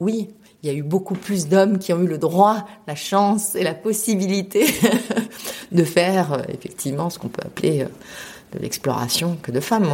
Oui, il y a eu beaucoup plus d'hommes qui ont eu le droit, la chance et la possibilité de faire euh, effectivement ce qu'on peut appeler euh, de l'exploration que de femmes.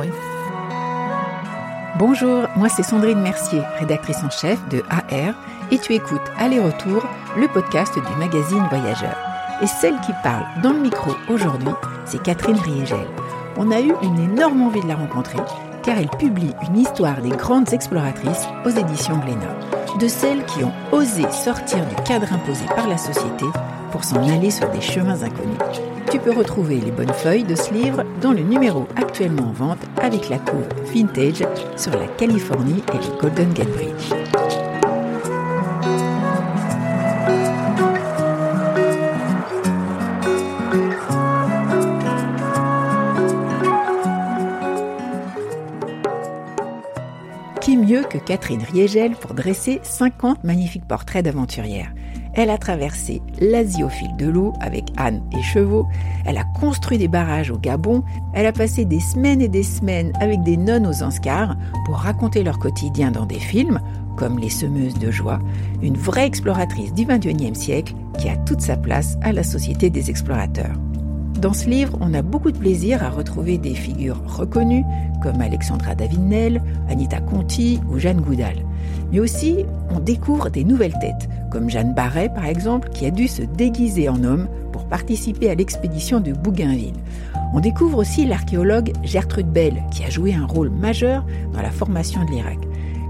Bonjour, moi c'est Sandrine Mercier, rédactrice en chef de AR, et tu écoutes Aller-Retour, le podcast du magazine Voyageur. Et celle qui parle dans le micro aujourd'hui, c'est Catherine Riegel. On a eu une énorme envie de la rencontrer, car elle publie une histoire des grandes exploratrices aux éditions Glénat, de celles qui ont osé sortir du cadre imposé par la société pour s'en aller sur des chemins inconnus. Tu peux retrouver les bonnes feuilles de ce livre dans le numéro actuellement en vente avec la couve Vintage sur la Californie et le Golden Gate Bridge. Catherine Riegel pour dresser 50 magnifiques portraits d'aventurières. Elle a traversé l'Asie au fil de l'eau avec Anne et Chevaux, elle a construit des barrages au Gabon, elle a passé des semaines et des semaines avec des nonnes aux Anscars pour raconter leur quotidien dans des films, comme Les Semeuses de joie, une vraie exploratrice du XXIe siècle qui a toute sa place à la Société des explorateurs. Dans ce livre, on a beaucoup de plaisir à retrouver des figures reconnues comme Alexandra Davinel, Anita Conti ou Jeanne Goudal. Mais aussi, on découvre des nouvelles têtes, comme Jeanne Barret par exemple, qui a dû se déguiser en homme pour participer à l'expédition de Bougainville. On découvre aussi l'archéologue Gertrude Bell, qui a joué un rôle majeur dans la formation de l'Irak.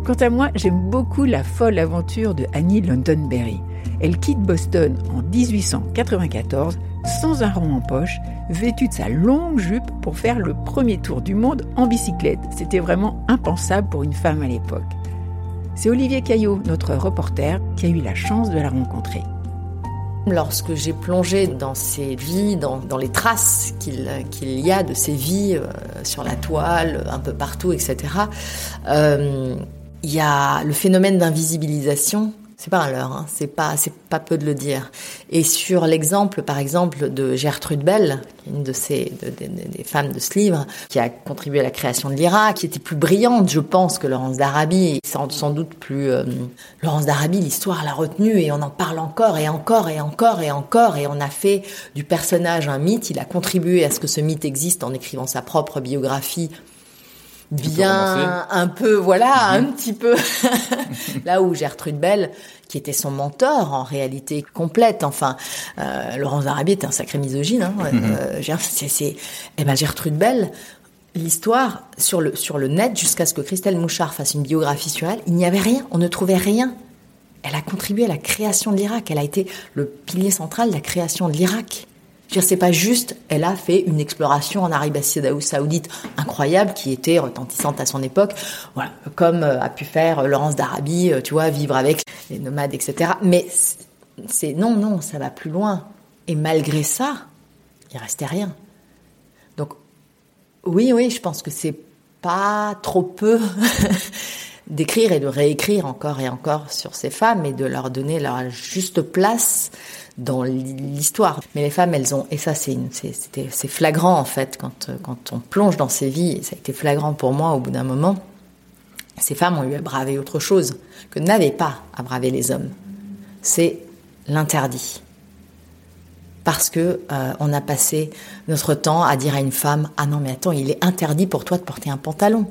Quant à moi, j'aime beaucoup la folle aventure de Annie Londonberry. Elle quitte Boston en 1894 sans un rond en poche, vêtue de sa longue jupe pour faire le premier tour du monde en bicyclette. C'était vraiment impensable pour une femme à l'époque. C'est Olivier Caillot, notre reporter, qui a eu la chance de la rencontrer. Lorsque j'ai plongé dans ses vies, dans, les traces qu'il qu'il y a de ses vies euh, sur la toile, un peu partout, etc., euh, il y a le phénomène d'invisibilisation. C'est pas un leurre, hein, c'est pas c'est pas peu de le dire. Et sur l'exemple, par exemple, de Gertrude Bell, une de ces de- de- des femmes de ce livre, qui a contribué à la création de l'Irak, qui était plus brillante, je pense, que Laurence d'Arabie, sans, sans doute plus. euh, Laurence d'Arabie, l'histoire l'a retenue et on en parle encore et encore et encore et encore, et on a fait du personnage un mythe. Il a contribué à ce que ce mythe existe en écrivant sa propre biographie bien un peu voilà un petit peu. Là où Gertrude Bell qui était son mentor en réalité complète enfin euh, Laurence d'Arabie était un sacré misogyne hein, euh, Ger- c'est eh ben Gertrude Bell l'histoire sur le sur le net jusqu'à ce que Christelle Mouchard fasse une biographie sur elle il n'y avait rien on ne trouvait rien. Elle a contribué à la création de l'Irak elle a été le pilier central de la création de l'Irak c'est pas juste, elle a fait une exploration en Arabie Saoudite incroyable qui était retentissante à son époque, voilà, comme euh, a pu faire euh, Laurence d'Arabie, euh, tu vois, vivre avec les nomades, etc. Mais c'est- non, non, ça va plus loin. Et malgré ça, il restait rien. Donc, oui, oui, je pense que c'est pas trop peu d'écrire et de réécrire encore et encore sur ces femmes et de leur donner leur juste place dans l'histoire. Mais les femmes, elles ont, et ça c'est flagrant en fait quand, quand on plonge dans ces vies, ça a été flagrant pour moi au bout d'un moment, ces femmes ont eu à braver autre chose que n'avaient pas à braver les hommes. C'est l'interdit parce que euh, on a passé notre temps à dire à une femme ah non mais attends il est interdit pour toi de porter un pantalon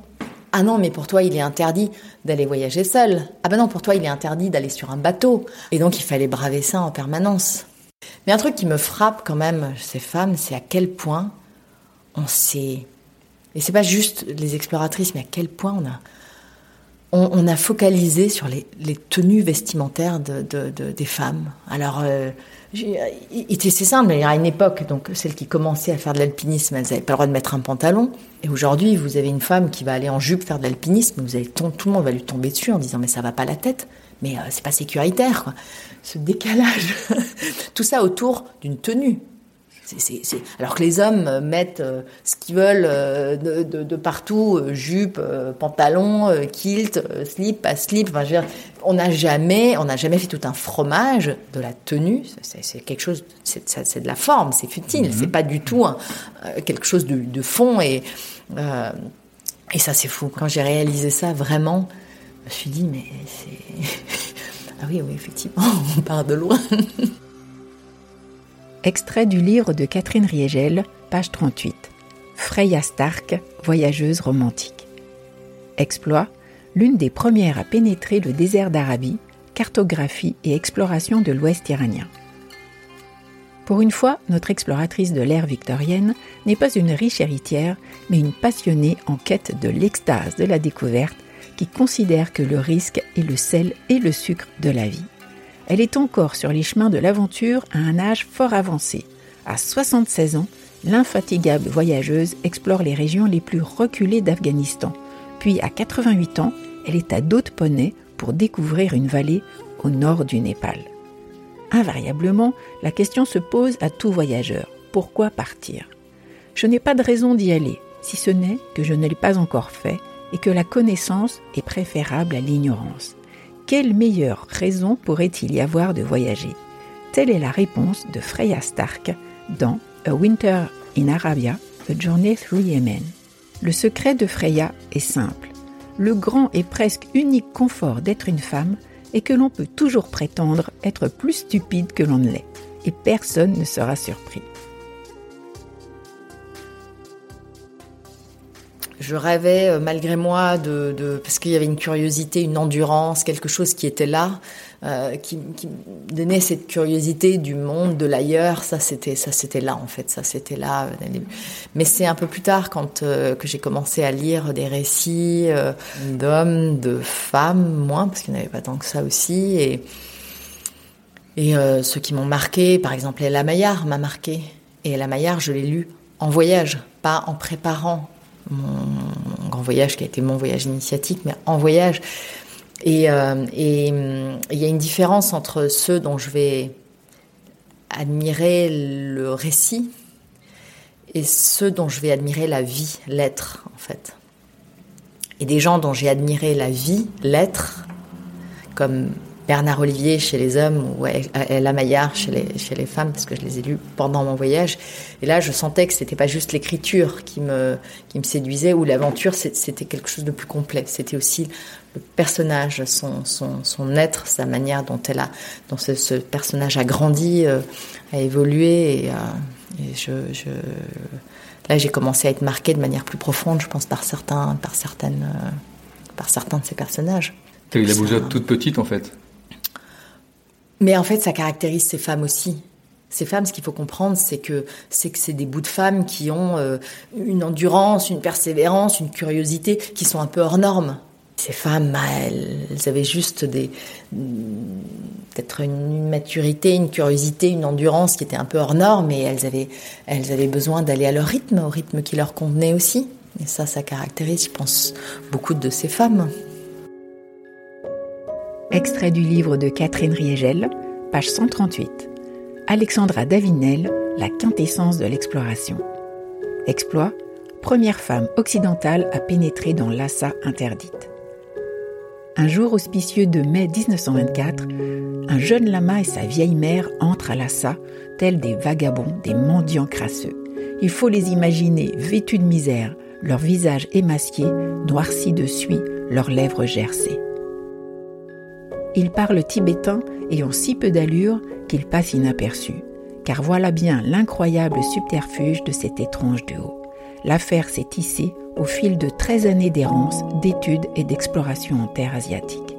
ah non mais pour toi il est interdit d'aller voyager seul. Ah ben non pour toi il est interdit d'aller sur un bateau. Et donc il fallait braver ça en permanence. Mais un truc qui me frappe quand même ces femmes c'est à quel point on s'est et c'est pas juste les exploratrices mais à quel point on a on, a focalisé sur les, tenues vestimentaires de, des femmes. Alors, euh, c'est simple, y a une époque, donc celles qui commençaient à faire de l'alpinisme, elles n'avaient pas le droit de mettre un pantalon. Et aujourd'hui, vous avez une femme qui va aller en jupe faire de l'alpinisme, vous avez tout, le monde va lui tomber dessus en disant mais ça va pas la tête, mais euh, c'est pas sécuritaire. Ce décalage, tout ça autour d'une tenue. Alors que les hommes mettent euh, ce qu'ils veulent euh, de, partout, euh, jupe, pantalon, kilt, slip, pas slip. Enfin, on n'a jamais, on n'a jamais fait tout un fromage de la tenue. C'est quelque chose, c'est de la forme, c'est futile. C'est mhm. pas du tout quelque chose de, fond et et ça c'est fou. Quand j'ai réalisé ça, vraiment, je me suis dit mais c'est ah oui oui effectivement on part de loin. Extrait du livre de Catherine Riegel, page 38. Freya Stark, voyageuse romantique. Exploit, l'une des premières à pénétrer le désert d'Arabie, cartographie et exploration de l'Ouest iranien. Pour une fois, notre exploratrice de l'ère victorienne n'est pas une riche héritière, mais une passionnée en quête de l'extase de la découverte qui considère que le risque est le sel et le sucre de la vie elle est encore sur les chemins de l'aventure à un âge fort avancé. À 76 ans, l'infatigable voyageuse explore les régions les plus reculées d'Afghanistan. Puis à 88 ans, elle est à dos de poney pour découvrir une vallée au nord du Népal. Invariablement, la question se pose à tout voyageur. Pourquoi partir? Je n'ai pas de raison d'y aller, si ce n'est que je ne l'ai pas encore fait et que la connaissance est préférable à l'ignorance. Quelle meilleure raison pourrait-il y avoir de voyager? Telle est la réponse de Freya Stark dans A Winter in Arabia, A Journey Through Yemen. Le secret de Freya est simple. Le grand et presque unique confort d'être une femme est que l'on peut toujours prétendre être plus stupide que l'on ne l'est, et personne ne sera surpris. Je rêvais euh, malgré moi de, parce qu'il y avait une curiosité, une endurance, quelque chose qui était là, euh, qui, donnait cette curiosité du monde, de l'ailleurs. Ça c'était ça c'était là en fait, ça c'était là. Euh, Mais c'est un peu plus tard quand que j'ai commencé à lire des récits d'hommes, de femmes, moins parce qu'il n'y avait pas tant que ça aussi et et ceux qui m'ont marqué, par exemple, Ella Maillard m'a marqué. Et Ella Maillard, je l'ai lu en voyage, pas en préparant mon, grand voyage qui a été mon voyage initiatique, mais en voyage. Et euh, il y a une différence entre ceux dont je vais admirer le récit et ceux dont je vais admirer la vie, l'être, en fait. Et des gens dont j'ai admiré la vie, l'être, comme Bernard Olivier chez les hommes ou Ella Maillard chez les, chez les femmes, parce que je les ai lus pendant mon voyage. Et là, je sentais que c'était pas juste l'écriture qui me, qui me séduisait ou l'aventure, c'était quelque chose de plus complet. C'était aussi le personnage, son, son, son être, sa manière dont elle a, dont ce, personnage a grandi, euh, a évolué. Et, euh, et je, je, là, j'ai commencé à être marquée de manière plus profonde, je pense, par certains, par certaines, euh, par certains de ces personnages. Tu as eu la bougeotte toute petite, en fait mais en fait, ça caractérise ces femmes aussi. Ces femmes, ce qu'il faut comprendre, c'est que c'est que c'est des bouts de femmes qui ont euh, une endurance, une persévérance, une curiosité, qui sont un peu hors normes. Ces femmes, elles, avaient juste des peut-être une, maturité, une curiosité, une endurance qui était un peu hors normes, et elles avaient elles avaient besoin d'aller à leur rythme, au rythme qui leur convenait aussi. Et ça, ça caractérise, je pense, beaucoup de ces femmes. Extrait du livre de Catherine Riegel, page 138. Alexandra Davinel, la quintessence de l'exploration. Exploit, première femme occidentale à pénétrer dans Lhasa interdite. Un jour auspicieux de mai 1924, un jeune lama et sa vieille mère entrent à Lhasa, tels des vagabonds, des mendiants crasseux. Il faut les imaginer vêtus de misère, leurs visages émaciés, noircis de suie, leurs lèvres gercées. Ils parlent tibétain et ont si peu d'allure qu'ils passent inaperçus. Car voilà bien l'incroyable subterfuge de cet étrange duo. L'affaire s'est tissée au fil de 13 années d'errance, d'études et d'exploration en terre asiatique.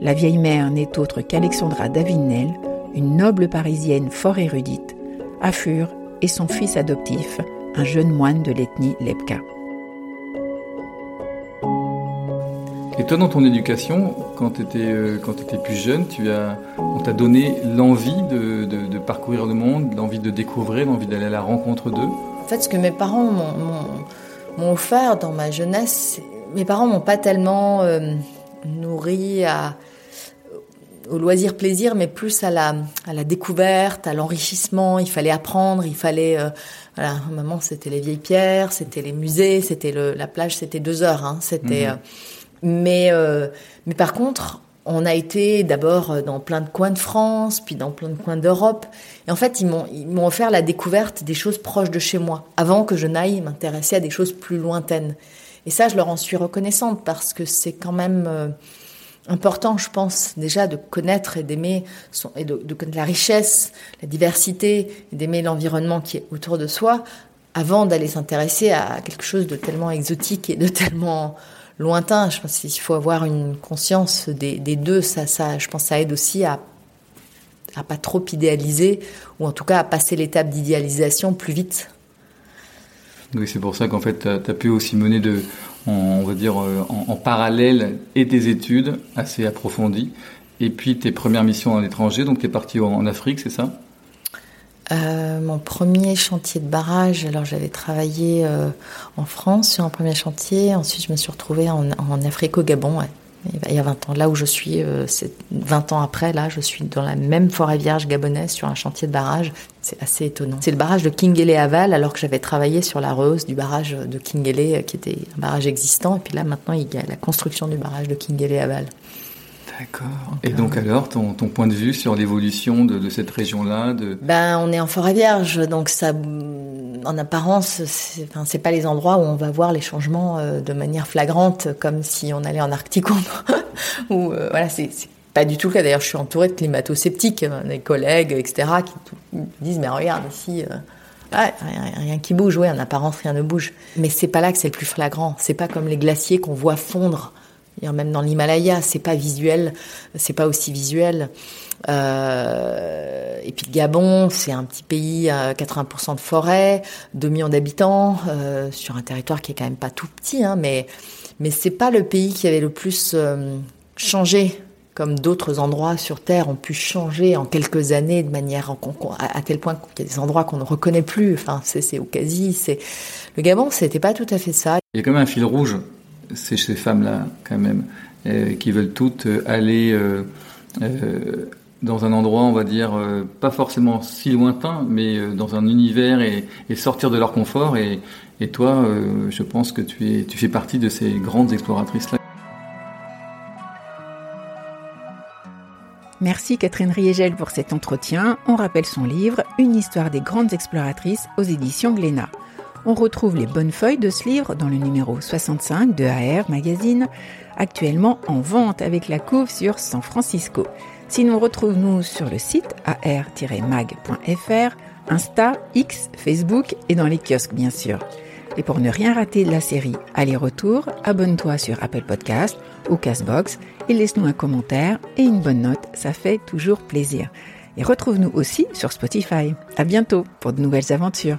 La vieille mère n'est autre qu'Alexandra Davinel, une noble parisienne fort érudite, Afur et son fils adoptif, un jeune moine de l'ethnie Lepka. Et toi, dans ton éducation, quand tu étais, euh, étais, plus jeune, tu as, on t'a donné l'envie de, de, parcourir le monde, l'envie de découvrir, l'envie d'aller à la rencontre d'eux? En fait, ce que mes parents m'ont offert dans ma jeunesse, mes parents m'ont pas tellement euh, nourri à, au loisir plaisir, mais plus à la, à la découverte, à l'enrichissement. Il fallait apprendre, il fallait euh, voilà. Maman, c'était les vieilles pierres, c'était les musées, c'était la plage, c'était deux heures. Hein, c'était. Mhm. Euh, mais euh, mais par contre, on a été d'abord dans plein de coins de France, puis dans plein de coins d'Europe. Et en fait, ils m'ont ils m'ont offert la découverte des choses proches de chez moi, avant que je n'aille m'intéresser à des choses plus lointaines. Et ça, je leur en suis reconnaissante parce que c'est quand même euh, important, je pense, déjà de connaître et d'aimer et de, connaître la richesse, la diversité, et d'aimer l'environnement qui est autour de soi, avant d'aller s'intéresser à quelque chose de tellement exotique et de tellement lointain. Je pense qu'il faut avoir une conscience des, deux. Ça, je pense, ça aide aussi à à pas trop idéaliser ou en tout cas à passer l'étape d'idéalisation plus vite. Oui, c'est pour ça qu'en fait, tu as, pu aussi mener de, on va dire, euh, en, parallèle et tes études assez approfondies, et puis tes premières missions à l'étranger. Donc, tu es parti en, Afrique, c'est ça? Euh, mon premier chantier de barrage, alors j'avais travaillé euh, en France sur un premier chantier, ensuite je me suis retrouvée en, Afrique au Gabon, il y a 20 ans. Là où je suis, euh, c'est 20 ans après, là, je suis dans la même forêt vierge gabonaise sur un chantier de barrage. C'est assez étonnant. C'est le barrage de Kingele Aval, alors que j'avais travaillé sur la rehausse du barrage de Kingele, euh, qui était un barrage existant. Et puis là, maintenant, il y a la construction du barrage de Kingele Aval. D'accord. Et donc alors, ton, ton, point de vue sur l'évolution de, de, cette région-là de... Ben, on est en forêt vierge, donc ça, en apparence, c'est enfin, pas les endroits où on va voir les changements euh, de manière flagrante, comme si on allait en Arctique ou euh, voilà, c'est pas du tout le cas. D'ailleurs, je suis entourée de climato-sceptiques, hein, des collègues, etc., qui disent mais regarde ici. Euh, rien, rien, qui bouge, oui, en apparence rien ne bouge. Mais c'est pas là que c'est le plus flagrant. C'est pas comme les glaciers qu'on voit fondre même dans l'Himalaya, c'est pas visuel, c'est pas aussi visuel. Euh, et puis le Gabon, c'est un petit pays à 80% de forêt, 2 millions d'habitants, euh, sur un territoire qui est quand même pas tout petit, hein, mais mais c'est pas le pays qui avait le plus euh, changé comme d'autres endroits sur Terre ont pu changer en quelques années de manière à, à tel point qu'il y a des endroits qu'on ne reconnaît plus. Enfin, c'est au quasi. C'est le Gabon, c'était pas tout à fait ça. Il y a quand même un fil rouge c'est ces femmes-là, quand même, euh, qui veulent toutes euh, aller euh, dans un endroit, on va dire, pas forcément si lointain, mais dans un univers et, sortir de leur confort. Et, toi, je pense que tu, es, tu fais partie de ces grandes exploratrices-là. Merci Catherine Riegel pour cet entretien. On rappelle son livre Une histoire des grandes exploratrices aux éditions Glénat. On retrouve les bonnes feuilles de ce livre dans le numéro 65 de AR Magazine, actuellement en vente avec la couve sur San Francisco. Sinon, retrouve-nous sur le site ar-mag.fr, Insta, X, Facebook et dans les kiosques bien sûr. Et pour ne rien rater de la série Aller-retour, abonne-toi sur Apple Podcast ou Castbox et laisse-nous un commentaire et une bonne note, ça fait toujours plaisir. Et retrouve-nous aussi sur Spotify. À bientôt pour de nouvelles aventures.